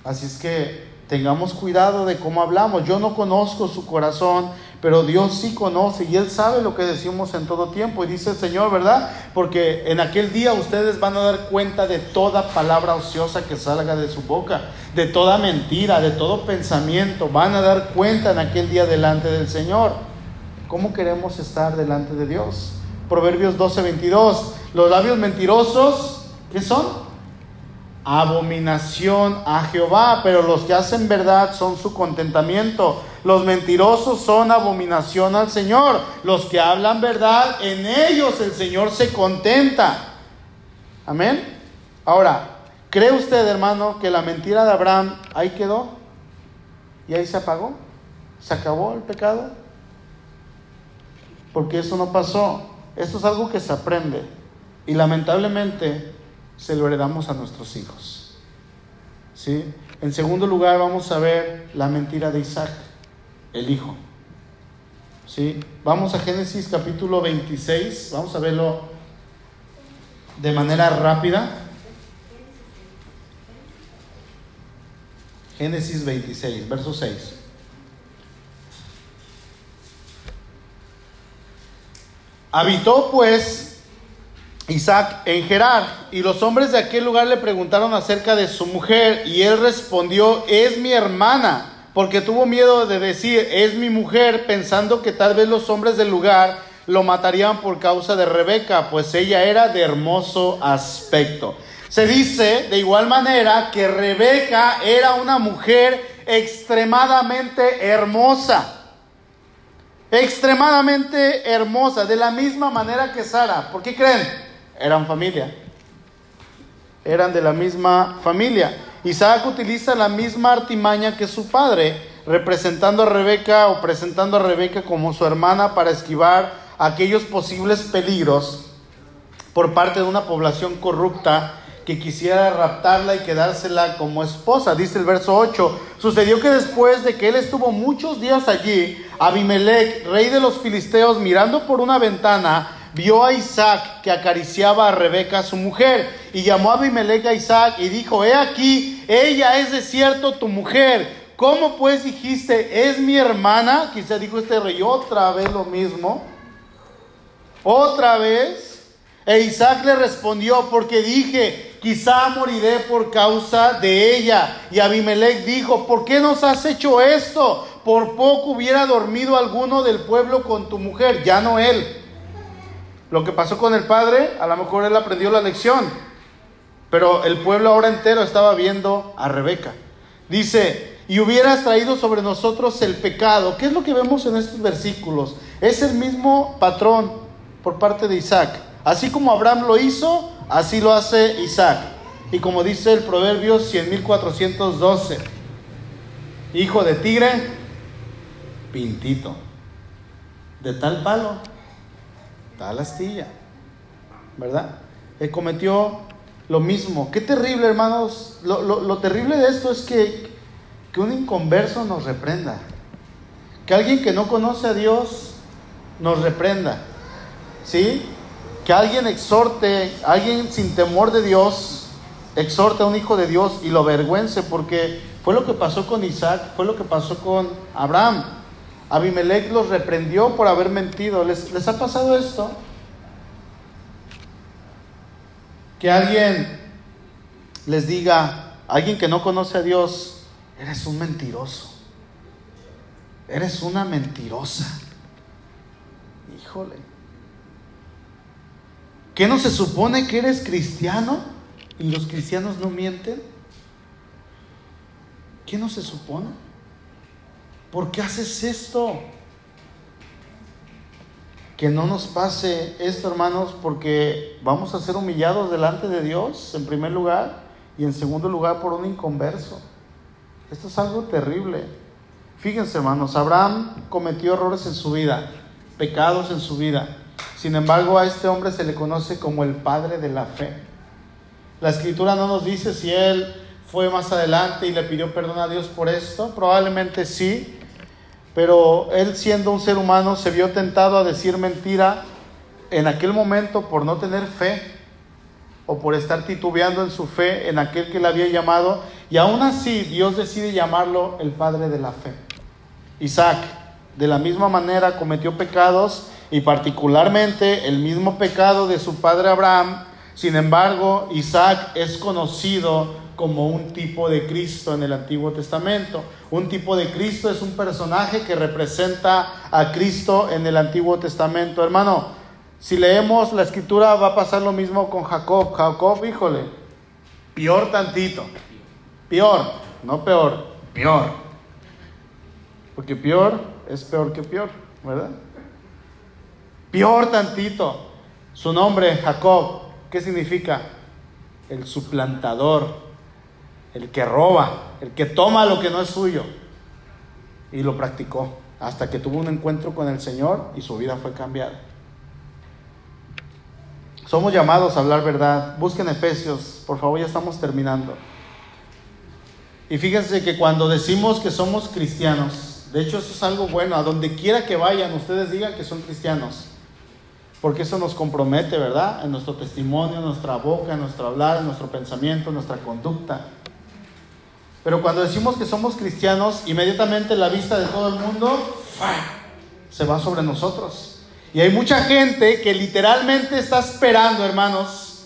Así es que tengamos cuidado de cómo hablamos. Yo no conozco su corazón, pero Dios sí conoce y Él sabe lo que decimos en todo tiempo. Y dice el Señor, ¿verdad? Porque en aquel día ustedes van a dar cuenta de toda palabra ociosa que salga de su boca, de toda mentira, de todo pensamiento. Van a dar cuenta en aquel día delante del Señor. ¿Cómo queremos estar delante de Dios? Proverbios 12, 22. Los labios mentirosos, ¿qué son? Abominación a Jehová, pero los que hacen verdad son su contentamiento. Los mentirosos son abominación al Señor. Los que hablan verdad, en ellos el Señor se contenta. Amén. Ahora, ¿cree usted, hermano, que la mentira de Abraham ahí quedó? ¿Y ahí se apagó? ¿Se acabó el pecado? Porque eso no pasó. Esto es algo que se aprende y lamentablemente se lo heredamos a nuestros hijos. ¿Sí? En segundo lugar vamos a ver la mentira de Isaac, el hijo. ¿Sí? Vamos a Génesis capítulo 26, vamos a verlo de manera rápida. Génesis 26, verso 6. Habitó pues Isaac en Gerar, y los hombres de aquel lugar le preguntaron acerca de su mujer, y él respondió, es mi hermana, porque tuvo miedo de decir, es mi mujer, pensando que tal vez los hombres del lugar lo matarían por causa de Rebeca, pues ella era de hermoso aspecto. Se dice de igual manera que Rebeca era una mujer extremadamente hermosa extremadamente hermosa, de la misma manera que Sara. ¿Por qué creen? Eran familia. Eran de la misma familia. Isaac utiliza la misma artimaña que su padre, representando a Rebeca o presentando a Rebeca como su hermana para esquivar aquellos posibles peligros por parte de una población corrupta que quisiera raptarla y quedársela como esposa. Dice el verso 8, sucedió que después de que él estuvo muchos días allí, Abimelech, rey de los filisteos, mirando por una ventana, vio a Isaac que acariciaba a Rebeca, su mujer, y llamó a Abimelech a Isaac y dijo, he aquí, ella es de cierto tu mujer. ¿Cómo pues dijiste, es mi hermana? Quizá dijo este rey otra vez lo mismo. Otra vez. E Isaac le respondió, porque dije, quizá moriré por causa de ella. Y Abimelech dijo, ¿por qué nos has hecho esto? Por poco hubiera dormido alguno del pueblo con tu mujer, ya no él. Lo que pasó con el padre, a lo mejor él aprendió la lección, pero el pueblo ahora entero estaba viendo a Rebeca. Dice, y hubieras traído sobre nosotros el pecado. ¿Qué es lo que vemos en estos versículos? Es el mismo patrón por parte de Isaac. Así como Abraham lo hizo, así lo hace Isaac. Y como dice el Proverbio 100.412, hijo de tigre, pintito, de tal palo tal astilla, ¿verdad? Él cometió lo mismo. Qué terrible, hermanos. Lo, terrible de esto es que, que un inconverso nos reprenda. Que alguien que no conoce a Dios nos reprenda. ¿Sí? Que alguien exhorte, alguien sin temor de Dios, exhorte a un hijo de Dios y lo avergüence, porque fue lo que pasó con Isaac, fue lo que pasó con Abraham. Abimelech los reprendió por haber mentido. ¿Les, ¿Les, ha pasado esto? Que alguien les diga, alguien que no conoce a Dios, eres un mentiroso. Eres una mentirosa. Híjole. ¿Qué no se supone que eres cristiano y los cristianos no mienten? ¿Qué no se supone? ¿Por qué haces esto? Que no nos pase esto, hermanos, porque vamos a ser humillados delante de Dios, en primer lugar, y en segundo lugar por un inconverso. Esto es algo terrible. Fíjense, hermanos, Abraham cometió errores en su vida, pecados en su vida. Sin embargo, a este hombre se le conoce como el padre de la fe. La escritura no nos dice si él fue más adelante y le pidió perdón a Dios por esto. Probablemente sí, pero él siendo un ser humano se vio tentado a decir mentira en aquel momento por no tener fe o por estar titubeando en su fe en aquel que le había llamado. Y aún así Dios decide llamarlo el Padre de la Fe. Isaac, de la misma manera, cometió pecados y particularmente el mismo pecado de su padre Abraham. Sin embargo, Isaac es conocido como un tipo de Cristo en el Antiguo Testamento. Un tipo de Cristo es un personaje que representa a Cristo en el Antiguo Testamento. Hermano, si leemos la escritura va a pasar lo mismo con Jacob. Jacob, híjole, peor tantito. Peor, no peor, peor. Porque peor es peor que peor, ¿verdad? Peor tantito. Su nombre, Jacob, ¿qué significa? El suplantador, el que roba, el que toma lo que no es suyo. Y lo practicó hasta que tuvo un encuentro con el Señor y su vida fue cambiada. Somos llamados a hablar verdad. Busquen Efesios, por favor, ya estamos terminando. Y fíjense que cuando decimos que somos cristianos, de hecho eso es algo bueno, a donde quiera que vayan, ustedes digan que son cristianos. Porque eso nos compromete, ¿verdad? En nuestro testimonio, en nuestra boca, en nuestro hablar, en nuestro pensamiento, en nuestra conducta. Pero cuando decimos que somos cristianos, inmediatamente la vista de todo el mundo se va sobre nosotros. Y hay mucha gente que literalmente está esperando, hermanos,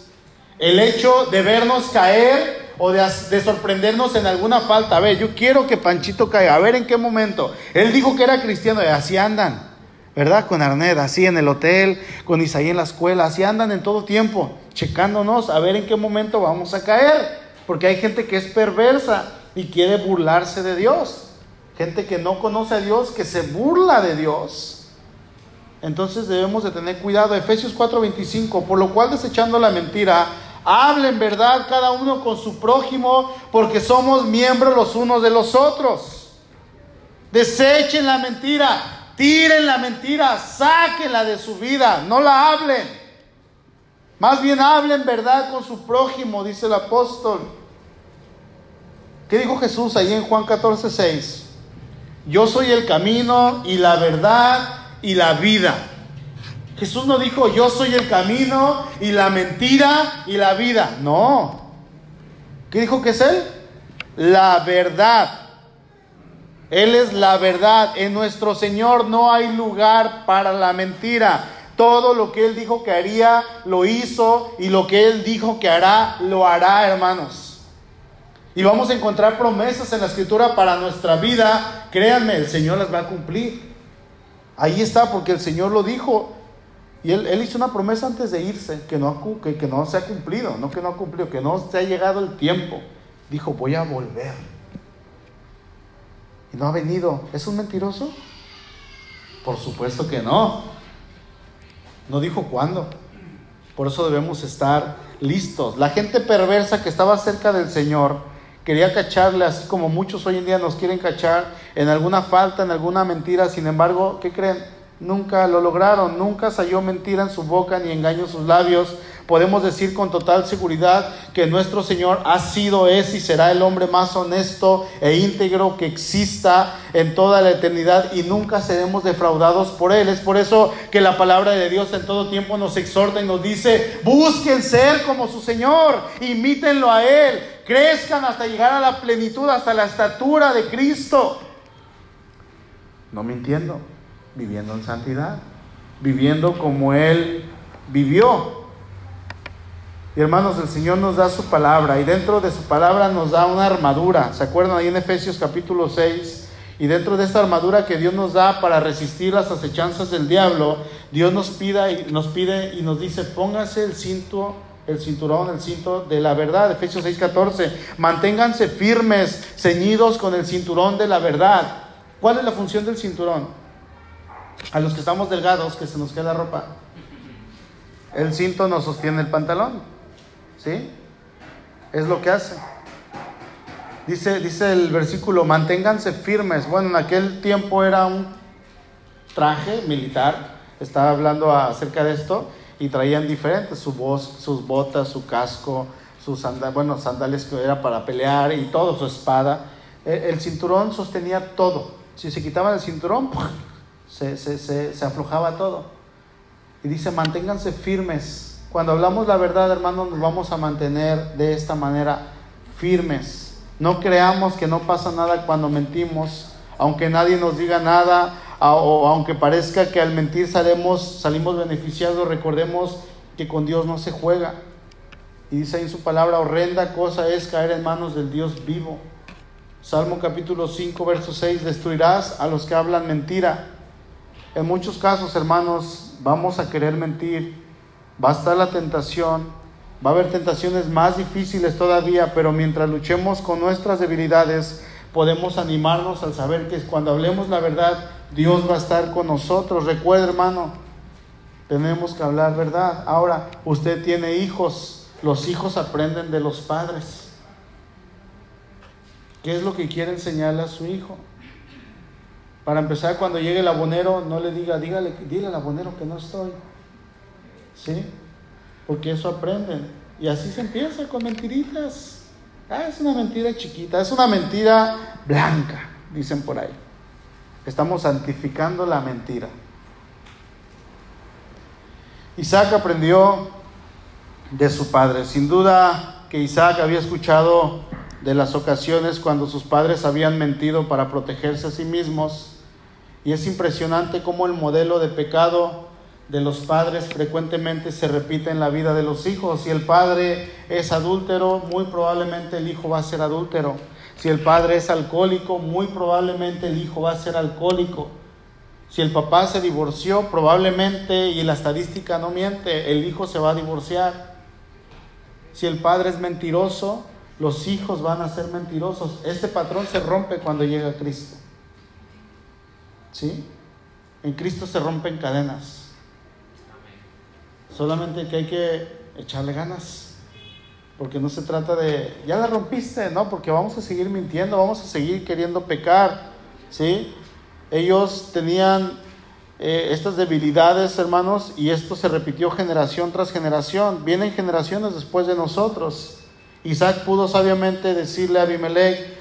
el hecho de vernos caer o de, de, sorprendernos en alguna falta. A ver, yo quiero que Panchito caiga. A ver en qué momento. Él dijo que era cristiano y así andan, ¿verdad? Con Arned, así en el hotel, con Isaí en la escuela, así andan en todo tiempo, checándonos a ver en qué momento vamos a caer. Porque hay gente que es perversa y quiere burlarse de Dios. Gente que no conoce a Dios, que se burla de Dios. Entonces debemos de tener cuidado. Efesios 4:25, por lo cual desechando la mentira, hablen verdad cada uno con su prójimo, porque somos miembros los unos de los otros. Desechen la mentira, tiren la mentira, sáquenla de su vida, no la hablen. Más bien hablen verdad con su prójimo, dice el apóstol. ¿Qué dijo Jesús ahí en Juan 14, 6? Yo soy el camino y la verdad y la vida. Jesús no dijo, yo soy el camino y la mentira y la vida. No. ¿Qué dijo que es Él? La verdad. Él es la verdad. En nuestro Señor no hay lugar para la mentira. Todo lo que Él dijo que haría, lo hizo. Y lo que Él dijo que hará, lo hará, hermanos. Y vamos a encontrar promesas en la Escritura para nuestra vida. Créanme, el Señor las va a cumplir. Ahí está, porque el Señor lo dijo. Y él, hizo una promesa antes de irse, que no, que, que no se ha cumplido, no que no ha cumplido, que no se ha llegado el tiempo. Dijo, voy a volver. Y no ha venido. ¿Es un mentiroso? Por supuesto que no. No dijo cuándo. Por eso debemos estar listos. La gente perversa que estaba cerca del Señor quería cacharle, así como muchos hoy en día nos quieren cachar en alguna falta, en alguna mentira. Sin embargo, ¿qué creen? Nunca lo lograron, nunca salió mentira en su boca ni engaño en sus labios. Podemos decir con total seguridad que nuestro Señor ha sido, es y será el hombre más honesto e íntegro que exista en toda la eternidad y nunca seremos defraudados por Él. Es por eso que la palabra de Dios en todo tiempo nos exhorta y nos dice, busquen ser como su Señor, imítenlo a Él, crezcan hasta llegar a la plenitud, hasta la estatura de Cristo. No mintiendo viviendo en santidad, viviendo como Él vivió. Y hermanos, el Señor nos da su palabra y dentro de su palabra nos da una armadura. ¿Se acuerdan ahí en Efesios capítulo 6? Y dentro de esta armadura que Dios nos da para resistir las acechanzas del diablo, Dios nos pide, nos pide y nos dice, póngase el cinto, el cinturón, el cinto de la verdad. Efesios 6:14, manténganse firmes, ceñidos con el cinturón de la verdad. ¿Cuál es la función del cinturón? A los que estamos delgados, que se nos queda ropa, el cinto nos sostiene el pantalón. ¿Sí? Es lo que hace. Dice, dice el versículo, manténganse firmes. Bueno, en aquel tiempo era un traje militar, estaba hablando acerca de esto, y traían diferentes, su voz, sus botas, su casco, sus sandalias, bueno, sandalias que era para pelear y todo, su espada. El, cinturón sostenía todo. Si se quitaban el cinturón, se, se, aflojaba todo. Y dice, manténganse firmes. Cuando hablamos la verdad, hermanos, nos vamos a mantener de esta manera firmes. No creamos que no pasa nada cuando mentimos, aunque nadie nos diga nada, o aunque parezca que al mentir salimos, salimos beneficiados, recordemos que con Dios no se juega. Y dice en su palabra, horrenda cosa es caer en manos del Dios vivo. Salmo capítulo 5, verso 6, destruirás a los que hablan mentira en muchos casos, hermanos, vamos a querer mentir, va a estar la tentación, va a haber tentaciones más difíciles todavía, pero mientras luchemos con nuestras debilidades, podemos animarnos al saber que cuando hablemos la verdad, Dios va a estar con nosotros. Recuerda, hermano, tenemos que hablar verdad. Ahora, usted tiene hijos, los hijos aprenden de los padres. ¿Qué es lo que quiere enseñarle a su hijo? Para empezar, cuando llegue el abonero, no le diga, dígale, dile al abonero que no estoy. ¿Sí? Porque eso aprenden. Y así se empieza con mentiritas. Ah, es una mentira chiquita, es una mentira blanca, dicen por ahí. Estamos santificando la mentira. Isaac aprendió de su padre. Sin duda que Isaac había escuchado de las ocasiones cuando sus padres habían mentido para protegerse a sí mismos y es impresionante cómo el modelo de pecado de los padres frecuentemente se repite en la vida de los hijos. Si el padre es adúltero, muy probablemente el hijo va a ser adúltero. Si el padre es alcohólico, muy probablemente el hijo va a ser alcohólico. Si el papá se divorció, probablemente, y la estadística no miente, el hijo se va a divorciar. Si el padre es mentiroso, los hijos van a ser mentirosos. Este patrón se rompe cuando llega Cristo. ¿Sí? En Cristo se rompen cadenas. Solamente que hay que echarle ganas. Porque no se trata de, ya la rompiste, ¿no? Porque vamos a seguir mintiendo, vamos a seguir queriendo pecar. ¿Sí? Ellos tenían eh, estas debilidades, hermanos, y esto se repitió generación tras generación. Vienen generaciones después de nosotros. Isaac pudo sabiamente decirle a Abimelech,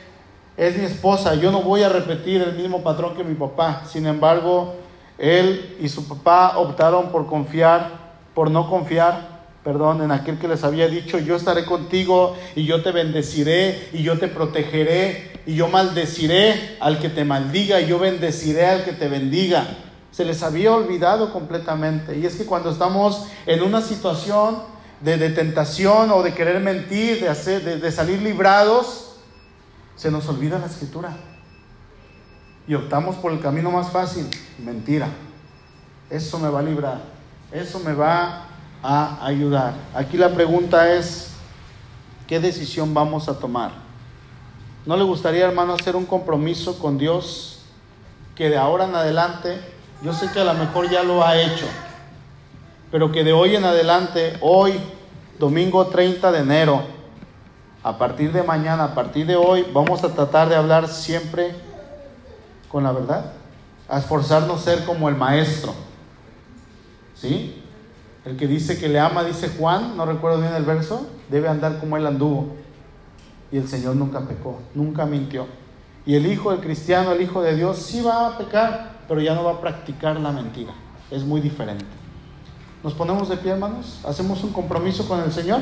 es mi esposa, yo no voy a repetir el mismo patrón que mi papá. Sin embargo, él y su papá optaron por confiar, por no confiar, perdón, en aquel que les había dicho, yo estaré contigo y yo te bendeciré y yo te protegeré y yo maldeciré al que te maldiga y yo bendeciré al que te bendiga. Se les había olvidado completamente. Y es que cuando estamos en una situación de, tentación o de querer mentir, de, hacer, de salir librados, se nos olvida la escritura. Y optamos por el camino más fácil, mentira. Eso me va a librar, eso me va a ayudar. Aquí la pregunta es, ¿qué decisión vamos a tomar? ¿No le gustaría, hermano, hacer un compromiso con Dios que de ahora en adelante, yo sé que a lo mejor ya lo ha hecho, pero que de hoy en adelante, hoy, domingo 30 de enero, a partir de mañana, a partir de hoy, vamos a tratar de hablar siempre con la verdad, a esforzarnos ser como el maestro. ¿Sí? El que dice que le ama, dice Juan, no recuerdo bien el verso, debe andar como él anduvo. Y el Señor nunca pecó, nunca mintió. Y el hijo, el cristiano, el hijo de Dios, sí va a pecar, pero ya no va a practicar la mentira. Es muy diferente. ¿Nos ponemos de pie, hermanos? ¿Hacemos un compromiso con el Señor?